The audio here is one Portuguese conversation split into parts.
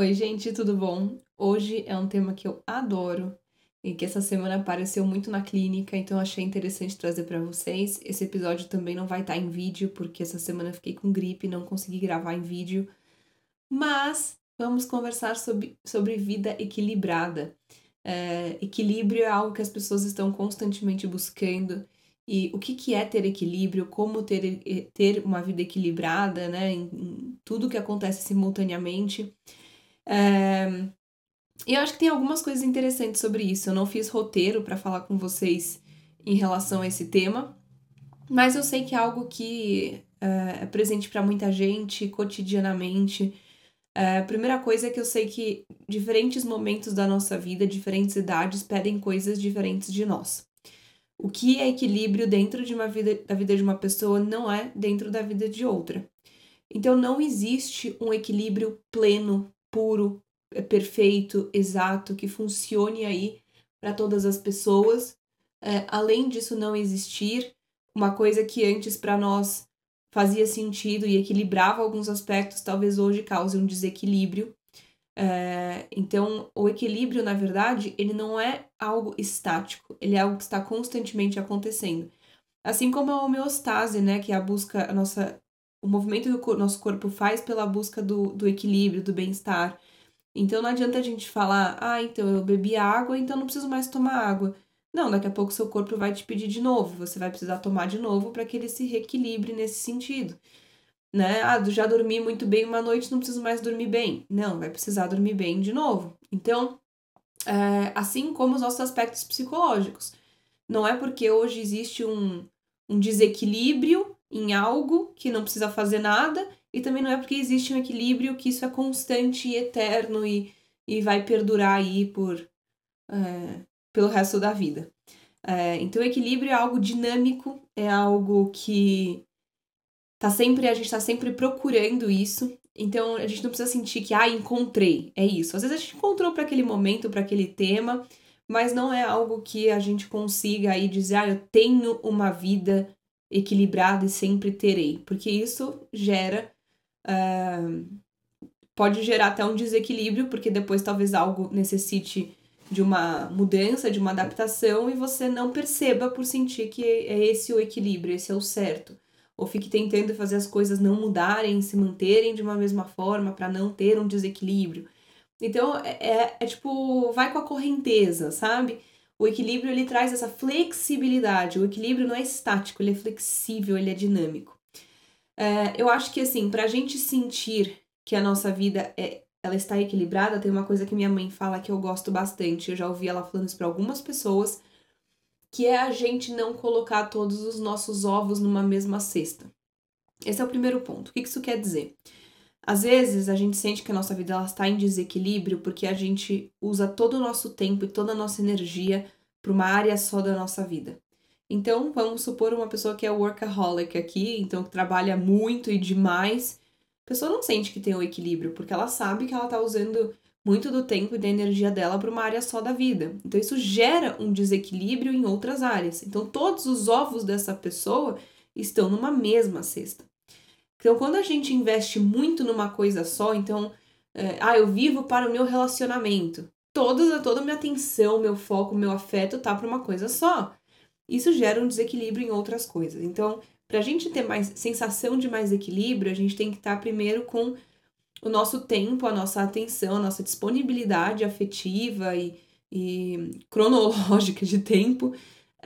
Oi, gente, tudo bom? Hoje é um tema que eu adoro e que essa semana apareceu muito na clínica, então achei interessante trazer para vocês. Esse episódio também não vai estar tá em vídeo, porque essa semana fiquei com gripe e não consegui gravar em vídeo. Mas vamos conversar sobre, sobre vida equilibrada. É, equilíbrio é algo que as pessoas estão constantemente buscando. E o que, que é ter equilíbrio, como ter, ter uma vida equilibrada, né? Em, em tudo que acontece simultaneamente. E eu acho que tem algumas coisas interessantes sobre isso. Eu não fiz roteiro para falar com vocês em relação a esse tema, mas eu sei que é algo que é, é presente para muita gente cotidianamente. É, a primeira coisa é que eu sei que diferentes momentos da nossa vida, diferentes idades, pedem coisas diferentes de nós. O que é equilíbrio dentro de uma vida, da vida de uma pessoa não é dentro da vida de outra. Então não existe um equilíbrio pleno puro, é perfeito, exato, que funcione aí para todas as pessoas. É, além disso não existir, uma coisa que antes para nós fazia sentido e equilibrava alguns aspectos, talvez hoje cause um desequilíbrio. É, então, o equilíbrio, na verdade, ele não é algo estático, ele é algo que está constantemente acontecendo. Assim como a homeostase, né, que é a busca, a nossa o movimento que o nosso corpo faz pela busca do, do equilíbrio, do bem-estar. Então não adianta a gente falar, ah, então eu bebi água, então não preciso mais tomar água. Não, daqui a pouco seu corpo vai te pedir de novo, você vai precisar tomar de novo para que ele se reequilibre nesse sentido. Né? Ah, já dormi muito bem uma noite, não preciso mais dormir bem. Não, vai precisar dormir bem de novo. Então, é, assim como os nossos aspectos psicológicos. Não é porque hoje existe um, um desequilíbrio em algo que não precisa fazer nada, e também não é porque existe um equilíbrio que isso é constante e eterno e, e vai perdurar aí por é, pelo resto da vida. É, então, o equilíbrio é algo dinâmico, é algo que tá sempre, a gente está sempre procurando isso. Então, a gente não precisa sentir que, ah, encontrei, é isso. Às vezes a gente encontrou para aquele momento, para aquele tema, mas não é algo que a gente consiga aí dizer, ah, eu tenho uma vida equilibrada e sempre terei, porque isso gera. Uh, pode gerar até um desequilíbrio, porque depois talvez algo necessite de uma mudança, de uma adaptação e você não perceba por sentir que é esse o equilíbrio, esse é o certo. Ou fique tentando fazer as coisas não mudarem, se manterem de uma mesma forma para não ter um desequilíbrio. Então é, é, é tipo, vai com a correnteza, sabe? O equilíbrio ele traz essa flexibilidade. O equilíbrio não é estático, ele é flexível, ele é dinâmico. É, eu acho que assim, para a gente sentir que a nossa vida é, ela está equilibrada, tem uma coisa que minha mãe fala que eu gosto bastante. Eu já ouvi ela falando isso para algumas pessoas, que é a gente não colocar todos os nossos ovos numa mesma cesta. Esse é o primeiro ponto. O que isso quer dizer? Às vezes a gente sente que a nossa vida está em desequilíbrio porque a gente usa todo o nosso tempo e toda a nossa energia para uma área só da nossa vida. Então, vamos supor uma pessoa que é workaholic aqui, então que trabalha muito e demais. A pessoa não sente que tem o equilíbrio, porque ela sabe que ela está usando muito do tempo e da energia dela para uma área só da vida. Então, isso gera um desequilíbrio em outras áreas. Então, todos os ovos dessa pessoa estão numa mesma cesta. Então, quando a gente investe muito numa coisa só, então, é, ah, eu vivo para o meu relacionamento. Toda, toda a minha atenção, meu foco, meu afeto tá para uma coisa só. Isso gera um desequilíbrio em outras coisas. Então, para a gente ter mais sensação de mais equilíbrio, a gente tem que estar tá primeiro com o nosso tempo, a nossa atenção, a nossa disponibilidade afetiva e, e cronológica de tempo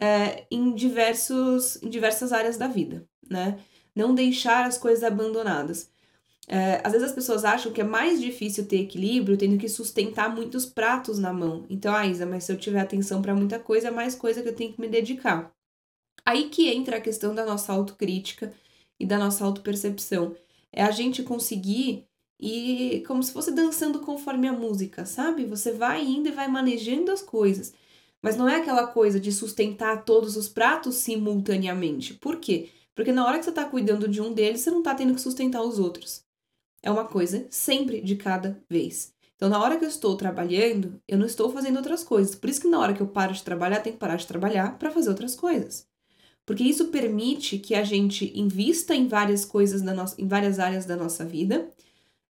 é, em, diversos, em diversas áreas da vida, né? Não deixar as coisas abandonadas. É, às vezes as pessoas acham que é mais difícil ter equilíbrio tendo que sustentar muitos pratos na mão. Então, ah, Isa, mas se eu tiver atenção para muita coisa, é mais coisa que eu tenho que me dedicar. Aí que entra a questão da nossa autocrítica e da nossa autopercepção. É a gente conseguir ir como se fosse dançando conforme a música, sabe? Você vai indo e vai manejando as coisas. Mas não é aquela coisa de sustentar todos os pratos simultaneamente. Por quê? Porque na hora que você está cuidando de um deles, você não está tendo que sustentar os outros. É uma coisa sempre de cada vez. Então, na hora que eu estou trabalhando, eu não estou fazendo outras coisas. Por isso que na hora que eu paro de trabalhar, tenho que parar de trabalhar para fazer outras coisas. Porque isso permite que a gente invista em várias coisas, da nossa, em várias áreas da nossa vida,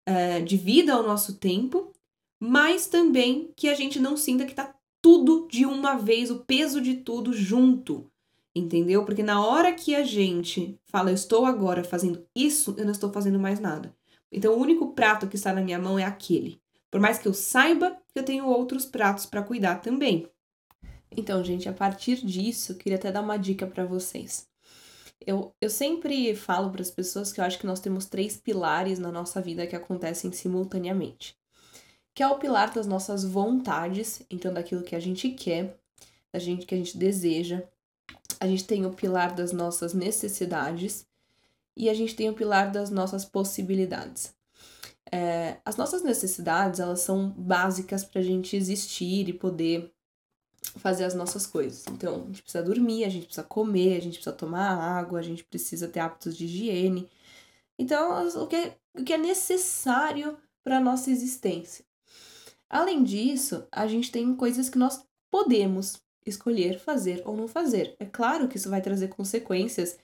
uh, divida o nosso tempo mas também que a gente não sinta que tá tudo de uma vez, o peso de tudo junto. Entendeu? Porque na hora que a gente fala, eu estou agora fazendo isso, eu não estou fazendo mais nada. Então, o único prato que está na minha mão é aquele. Por mais que eu saiba eu tenho outros pratos para cuidar também. Então, gente, a partir disso, eu queria até dar uma dica para vocês. Eu, eu sempre falo para as pessoas que eu acho que nós temos três pilares na nossa vida que acontecem simultaneamente. Que é o pilar das nossas vontades, então daquilo que a gente quer, da gente que a gente deseja. A gente tem o pilar das nossas necessidades e a gente tem o pilar das nossas possibilidades. É, as nossas necessidades, elas são básicas para a gente existir e poder fazer as nossas coisas. Então, a gente precisa dormir, a gente precisa comer, a gente precisa tomar água, a gente precisa ter hábitos de higiene. Então, o que é, o que é necessário para a nossa existência. Além disso, a gente tem coisas que nós podemos escolher fazer ou não fazer. É claro que isso vai trazer consequências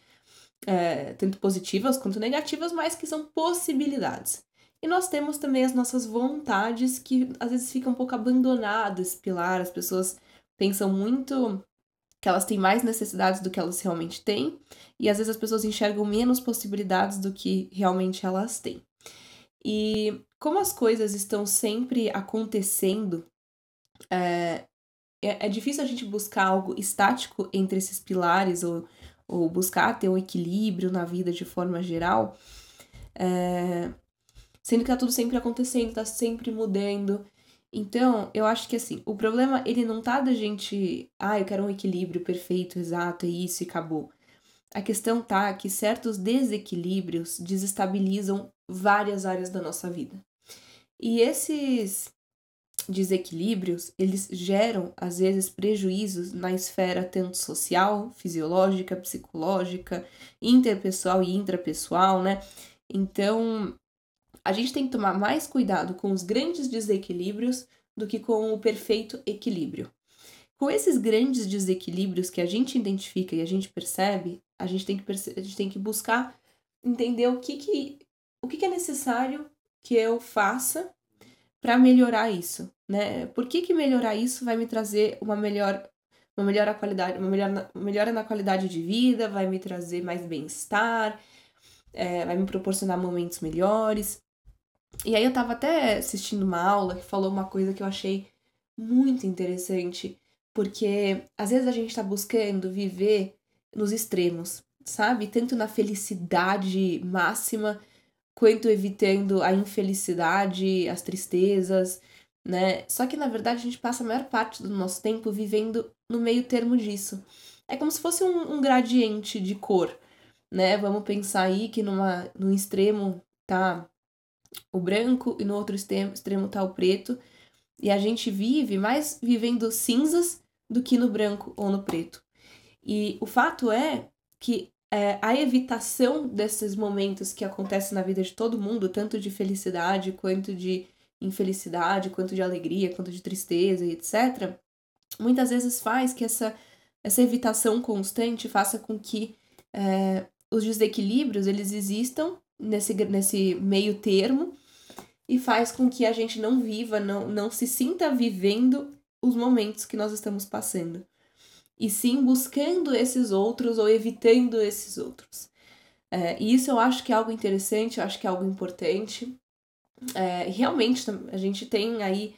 é, tanto positivas quanto negativas, mas que são possibilidades. E nós temos também as nossas vontades que às vezes ficam um pouco abandonadas esse pilar, as pessoas pensam muito que elas têm mais necessidades do que elas realmente têm, e às vezes as pessoas enxergam menos possibilidades do que realmente elas têm. E como as coisas estão sempre acontecendo, é, é, é difícil a gente buscar algo estático entre esses pilares ou, ou buscar ter um equilíbrio na vida de forma geral, é, sendo que tá tudo sempre acontecendo, tá sempre mudando. Então, eu acho que assim, o problema ele não tá da gente, ah, eu quero um equilíbrio perfeito, exato, é isso e acabou. A questão tá que certos desequilíbrios desestabilizam várias áreas da nossa vida. E esses desequilíbrios, eles geram às vezes prejuízos na esfera tanto social, fisiológica, psicológica, interpessoal e intrapessoal, né? Então, a gente tem que tomar mais cuidado com os grandes desequilíbrios do que com o perfeito equilíbrio. Com esses grandes desequilíbrios que a gente identifica e a gente percebe, a gente tem que, a gente tem que buscar entender o que, que, o que, que é necessário que eu faça para melhorar isso, né? Por que, que melhorar isso vai me trazer uma melhor uma melhor qualidade, uma melhor, melhora na qualidade de vida, vai me trazer mais bem-estar, é, vai me proporcionar momentos melhores. E aí eu tava até assistindo uma aula que falou uma coisa que eu achei muito interessante, porque às vezes a gente tá buscando viver nos extremos, sabe? Tanto na felicidade máxima, quanto evitando a infelicidade, as tristezas, né? Só que na verdade a gente passa a maior parte do nosso tempo vivendo no meio termo disso. É como se fosse um, um gradiente de cor, né? Vamos pensar aí que numa, no extremo tá o branco e no outro extremo, extremo tá o preto. E a gente vive mais vivendo cinzas do que no branco ou no preto. E o fato é que é, a evitação desses momentos que acontecem na vida de todo mundo, tanto de felicidade quanto de infelicidade, quanto de alegria, quanto de tristeza e etc., muitas vezes faz que essa, essa evitação constante faça com que é, os desequilíbrios eles existam nesse, nesse meio termo e faz com que a gente não viva, não, não se sinta vivendo os momentos que nós estamos passando. E sim buscando esses outros ou evitando esses outros. É, e isso eu acho que é algo interessante, eu acho que é algo importante. É, realmente, a gente tem aí,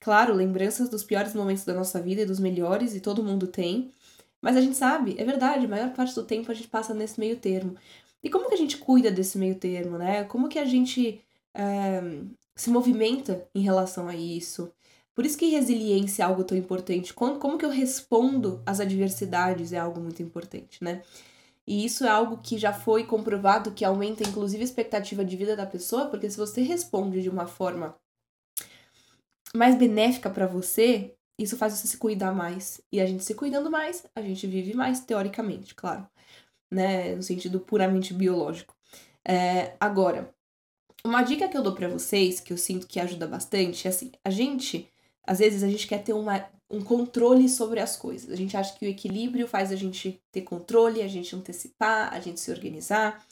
claro, lembranças dos piores momentos da nossa vida e dos melhores, e todo mundo tem. Mas a gente sabe, é verdade, a maior parte do tempo a gente passa nesse meio termo. E como que a gente cuida desse meio termo, né? Como que a gente é, se movimenta em relação a isso? Por isso que resiliência é algo tão importante. Como, como que eu respondo às adversidades é algo muito importante, né? E isso é algo que já foi comprovado que aumenta inclusive a expectativa de vida da pessoa, porque se você responde de uma forma mais benéfica para você, isso faz você se cuidar mais. E a gente se cuidando mais, a gente vive mais, teoricamente, claro né? No sentido puramente biológico. É, agora, uma dica que eu dou para vocês, que eu sinto que ajuda bastante, é assim: a gente, às vezes, a gente quer ter uma, um controle sobre as coisas. A gente acha que o equilíbrio faz a gente ter controle, a gente antecipar, a gente se organizar.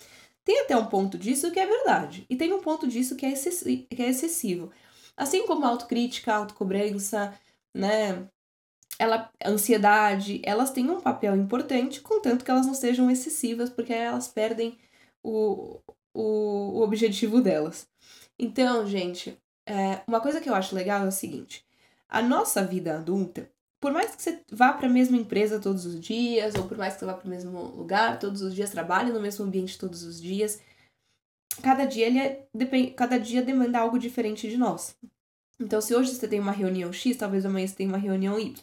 Tem até um ponto disso que é verdade, e tem um ponto disso que é, excessi que é excessivo. Assim como a autocrítica, a autocobrança, né? Ela, a ansiedade, elas têm um papel importante, contanto que elas não sejam excessivas, porque elas perdem o, o, o objetivo delas. Então, gente, é, uma coisa que eu acho legal é o seguinte: a nossa vida adulta, por mais que você vá para a mesma empresa todos os dias, ou por mais que você vá para o mesmo lugar todos os dias, trabalhe no mesmo ambiente todos os dias, cada dia ele é, cada dia demanda algo diferente de nós. Então, se hoje você tem uma reunião X, talvez amanhã você tenha uma reunião Y.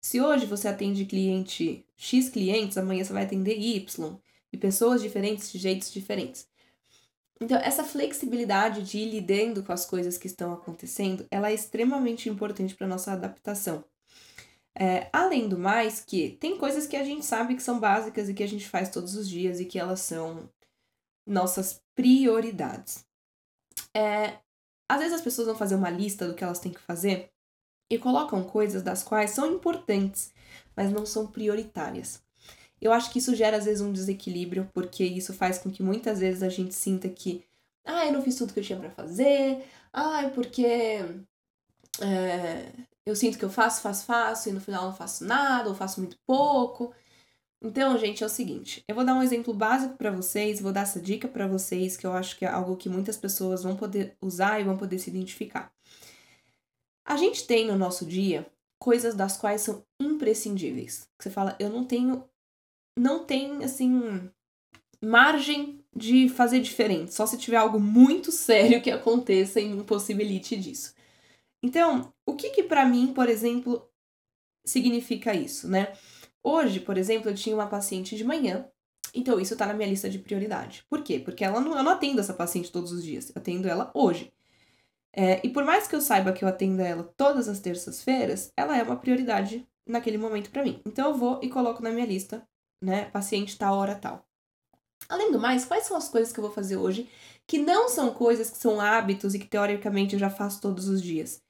Se hoje você atende cliente X clientes, amanhã você vai atender Y. E pessoas diferentes de jeitos diferentes. Então, essa flexibilidade de ir lidando com as coisas que estão acontecendo, ela é extremamente importante para nossa adaptação. É, além do mais, que tem coisas que a gente sabe que são básicas e que a gente faz todos os dias e que elas são nossas prioridades. É, às vezes as pessoas vão fazer uma lista do que elas têm que fazer e colocam coisas das quais são importantes, mas não são prioritárias. Eu acho que isso gera às vezes um desequilíbrio, porque isso faz com que muitas vezes a gente sinta que, ah, eu não fiz tudo que eu tinha para fazer, ah, porque é, eu sinto que eu faço, faço, faço, e no final não faço nada, ou faço muito pouco. Então, gente, é o seguinte, eu vou dar um exemplo básico para vocês, vou dar essa dica para vocês, que eu acho que é algo que muitas pessoas vão poder usar e vão poder se identificar. A gente tem no nosso dia coisas das quais são imprescindíveis. Você fala, eu não tenho não tem assim margem de fazer diferente, só se tiver algo muito sério que aconteça e impossibilite disso. Então, o que que para mim, por exemplo, significa isso, né? Hoje, por exemplo, eu tinha uma paciente de manhã, então isso tá na minha lista de prioridade. Por quê? Porque ela não, eu não atendo essa paciente todos os dias, eu atendo ela hoje. É, e por mais que eu saiba que eu atendo ela todas as terças-feiras, ela é uma prioridade naquele momento para mim. Então eu vou e coloco na minha lista, né? Paciente tal, hora tal. Além do mais, quais são as coisas que eu vou fazer hoje que não são coisas que são hábitos e que teoricamente eu já faço todos os dias?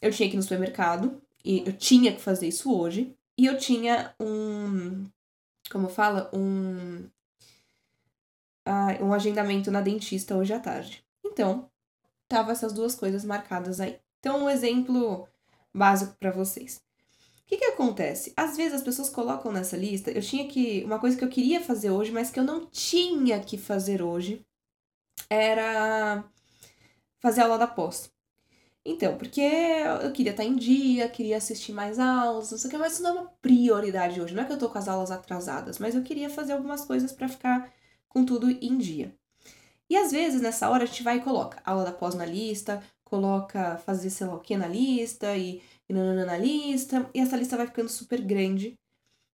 eu tinha que ir no supermercado e eu tinha que fazer isso hoje. E eu tinha um. Como fala? Um. Uh, um agendamento na dentista hoje à tarde. Então, tava essas duas coisas marcadas aí. Então, um exemplo básico para vocês. O que, que acontece? Às vezes as pessoas colocam nessa lista, eu tinha que. Uma coisa que eu queria fazer hoje, mas que eu não tinha que fazer hoje, era fazer aula da pós. Então, porque eu queria estar em dia, queria assistir mais aulas, não sei o que, mas isso não é uma prioridade hoje. Não é que eu tô com as aulas atrasadas, mas eu queria fazer algumas coisas para ficar com tudo em dia. E às vezes, nessa hora, a gente vai e coloca aula da pós na lista, coloca fazer sei lá o que na lista e, e nanana na lista, e essa lista vai ficando super grande.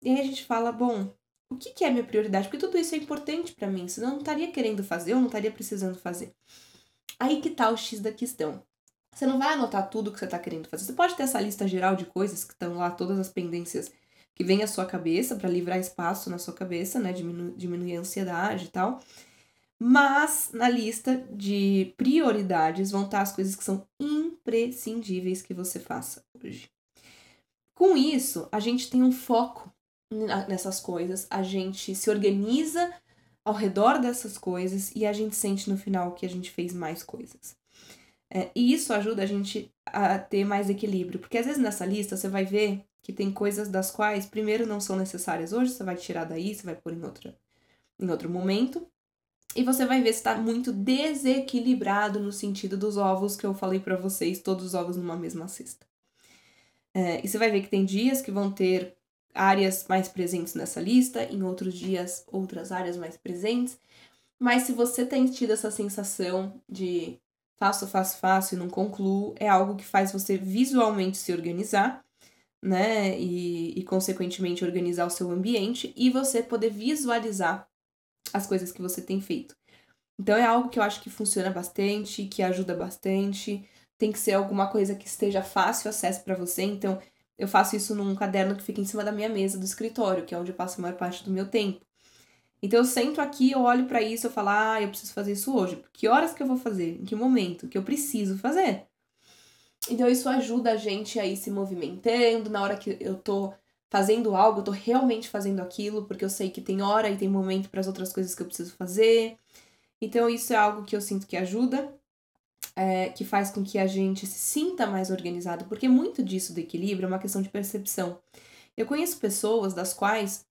E aí a gente fala, bom, o que, que é minha prioridade? Porque tudo isso é importante para mim, senão eu não estaria querendo fazer, eu não estaria precisando fazer. Aí que tá o X da questão. Você não vai anotar tudo que você está querendo fazer. Você pode ter essa lista geral de coisas que estão lá, todas as pendências que vem à sua cabeça, para livrar espaço na sua cabeça, né? Diminu diminuir a ansiedade e tal. Mas na lista de prioridades vão estar as coisas que são imprescindíveis que você faça hoje. Com isso, a gente tem um foco nessas coisas, a gente se organiza ao redor dessas coisas e a gente sente no final que a gente fez mais coisas. É, e isso ajuda a gente a ter mais equilíbrio, porque às vezes nessa lista você vai ver que tem coisas das quais, primeiro, não são necessárias hoje, você vai tirar daí, você vai pôr em, outra, em outro momento, e você vai ver se está muito desequilibrado no sentido dos ovos que eu falei para vocês, todos os ovos numa mesma cesta. É, e você vai ver que tem dias que vão ter áreas mais presentes nessa lista, em outros dias, outras áreas mais presentes. Mas se você tem tido essa sensação de faço, faço, faço e não concluo, é algo que faz você visualmente se organizar, né? E, e, consequentemente, organizar o seu ambiente e você poder visualizar as coisas que você tem feito. Então, é algo que eu acho que funciona bastante, que ajuda bastante. Tem que ser alguma coisa que esteja fácil acesso para você. Então, eu faço isso num caderno que fica em cima da minha mesa do escritório, que é onde eu passo a maior parte do meu tempo. Então eu sento aqui, eu olho para isso, eu falo, ah, eu preciso fazer isso hoje. Que horas que eu vou fazer? Em que momento? Que eu preciso fazer. Então isso ajuda a gente a ir se movimentando. Na hora que eu tô fazendo algo, eu tô realmente fazendo aquilo, porque eu sei que tem hora e tem momento para as outras coisas que eu preciso fazer. Então isso é algo que eu sinto que ajuda. é, que faz com que a gente se sinta mais organizado, porque muito disso do equilíbrio é uma questão de percepção. Eu conheço pessoas das quais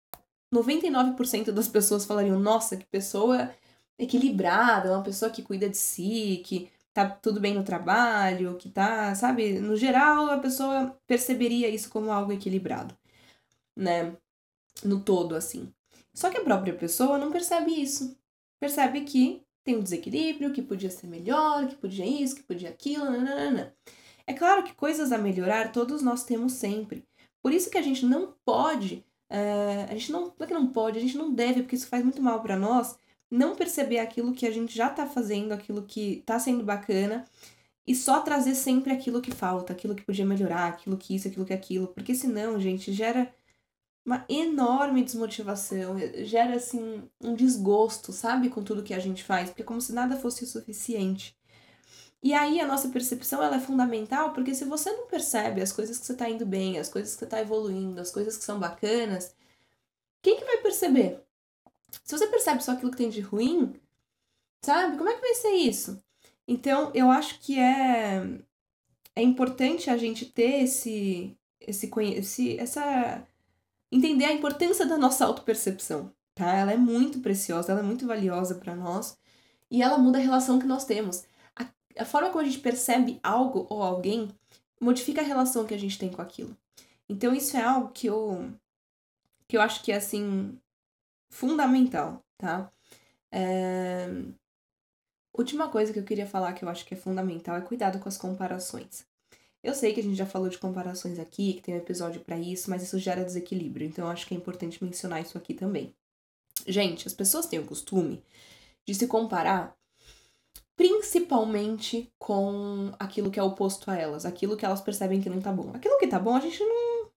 99% das pessoas falariam: nossa, que pessoa equilibrada, uma pessoa que cuida de si, que tá tudo bem no trabalho, que tá, sabe? No geral, a pessoa perceberia isso como algo equilibrado, né? No todo, assim. Só que a própria pessoa não percebe isso. Percebe que tem um desequilíbrio, que podia ser melhor, que podia isso, que podia aquilo, nananana. É claro que coisas a melhorar todos nós temos sempre. Por isso que a gente não pode, uh, a gente não, não é que não pode, a gente não deve, porque isso faz muito mal para nós, não perceber aquilo que a gente já tá fazendo, aquilo que tá sendo bacana, e só trazer sempre aquilo que falta, aquilo que podia melhorar, aquilo que isso, aquilo que aquilo, porque senão, gente, gera uma enorme desmotivação, gera assim um desgosto, sabe, com tudo que a gente faz, porque é como se nada fosse o suficiente. E aí a nossa percepção ela é fundamental, porque se você não percebe as coisas que você está indo bem, as coisas que você está evoluindo, as coisas que são bacanas, quem que vai perceber? Se você percebe só aquilo que tem de ruim, sabe? Como é que vai ser isso? Então, eu acho que é é importante a gente ter esse esse, esse essa entender a importância da nossa autopercepção, tá? Ela é muito preciosa, ela é muito valiosa para nós e ela muda a relação que nós temos. A, a forma como a gente percebe algo ou alguém modifica a relação que a gente tem com aquilo. Então isso é algo que eu que eu acho que é assim fundamental, tá? É... Última coisa que eu queria falar que eu acho que é fundamental é cuidado com as comparações. Eu sei que a gente já falou de comparações aqui, que tem um episódio para isso, mas isso gera desequilíbrio, então eu acho que é importante mencionar isso aqui também. Gente, as pessoas têm o costume de se comparar principalmente com aquilo que é oposto a elas, aquilo que elas percebem que não tá bom. Aquilo que tá bom, a gente não.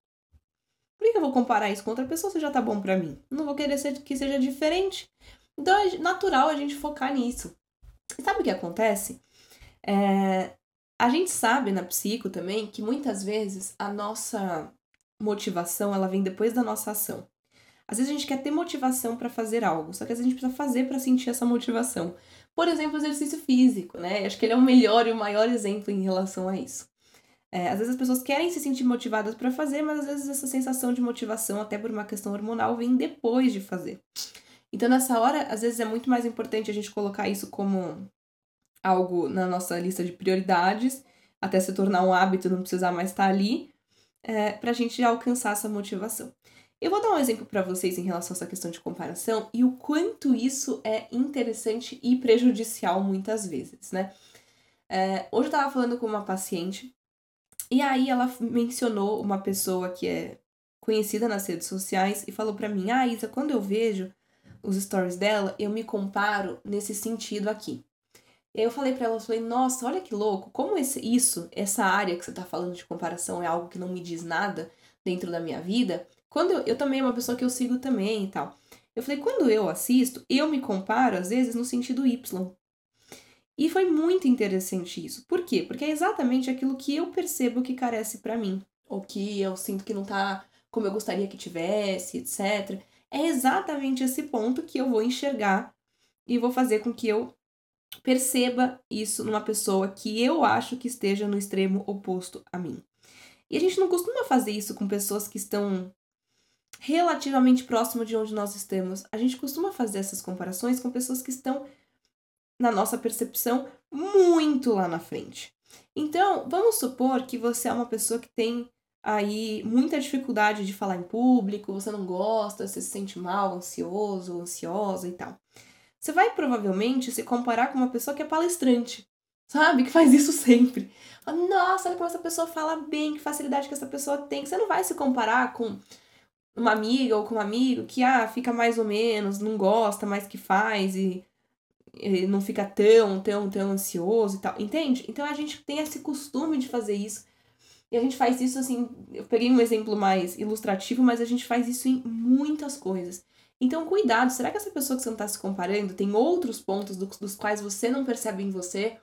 Por que eu vou comparar isso com outra pessoa se já tá bom para mim? Não vou querer ser, que seja diferente. Então é natural a gente focar nisso. E sabe o que acontece? É, a gente sabe na psico também que muitas vezes a nossa motivação ela vem depois da nossa ação. Às vezes a gente quer ter motivação para fazer algo, só que às vezes a gente precisa fazer para sentir essa motivação. Por exemplo, o exercício físico, né? Acho que ele é o melhor e o maior exemplo em relação a isso. É, às vezes as pessoas querem se sentir motivadas para fazer, mas às vezes essa sensação de motivação, até por uma questão hormonal, vem depois de fazer. Então, nessa hora, às vezes é muito mais importante a gente colocar isso como algo na nossa lista de prioridades, até se tornar um hábito, não precisar mais estar ali, é, para a gente alcançar essa motivação. Eu vou dar um exemplo para vocês em relação a essa questão de comparação e o quanto isso é interessante e prejudicial muitas vezes, né? É, hoje eu estava falando com uma paciente e aí ela mencionou uma pessoa que é conhecida nas redes sociais e falou para mim: Ah, Isa, quando eu vejo os stories dela, eu me comparo nesse sentido aqui. Eu falei para ela, eu falei, nossa, olha que louco, como esse, isso, essa área que você tá falando de comparação é algo que não me diz nada dentro da minha vida. Quando eu, eu também é uma pessoa que eu sigo também e tal. Eu falei, quando eu assisto, eu me comparo, às vezes, no sentido Y. E foi muito interessante isso. Por quê? Porque é exatamente aquilo que eu percebo que carece para mim. Ou que eu sinto que não tá como eu gostaria que tivesse, etc. É exatamente esse ponto que eu vou enxergar e vou fazer com que eu perceba isso numa pessoa que eu acho que esteja no extremo oposto a mim. E a gente não costuma fazer isso com pessoas que estão relativamente próximo de onde nós estamos. A gente costuma fazer essas comparações com pessoas que estão, na nossa percepção, muito lá na frente. Então, vamos supor que você é uma pessoa que tem aí muita dificuldade de falar em público, você não gosta, você se sente mal, ansioso, ansiosa e tal. Você vai provavelmente se comparar com uma pessoa que é palestrante, sabe? Que faz isso sempre. Nossa, olha como essa pessoa fala bem, que facilidade que essa pessoa tem. Você não vai se comparar com uma amiga ou com um amigo que ah, fica mais ou menos, não gosta mais que faz e, e não fica tão, tão, tão ansioso e tal. Entende? Então a gente tem esse costume de fazer isso. E a gente faz isso assim, eu peguei um exemplo mais ilustrativo, mas a gente faz isso em muitas coisas. Então, cuidado, será que essa pessoa que você não está se comparando tem outros pontos do, dos quais você não percebe em você?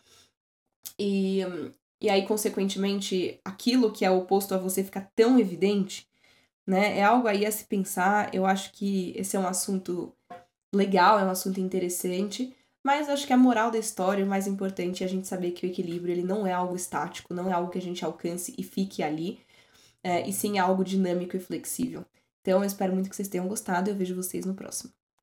E, e aí, consequentemente, aquilo que é oposto a você fica tão evidente, né? É algo aí a se pensar. Eu acho que esse é um assunto legal, é um assunto interessante, mas acho que a moral da história, o mais importante é a gente saber que o equilíbrio ele não é algo estático, não é algo que a gente alcance e fique ali, é, e sim algo dinâmico e flexível. Então, eu espero muito que vocês tenham gostado e eu vejo vocês no próximo.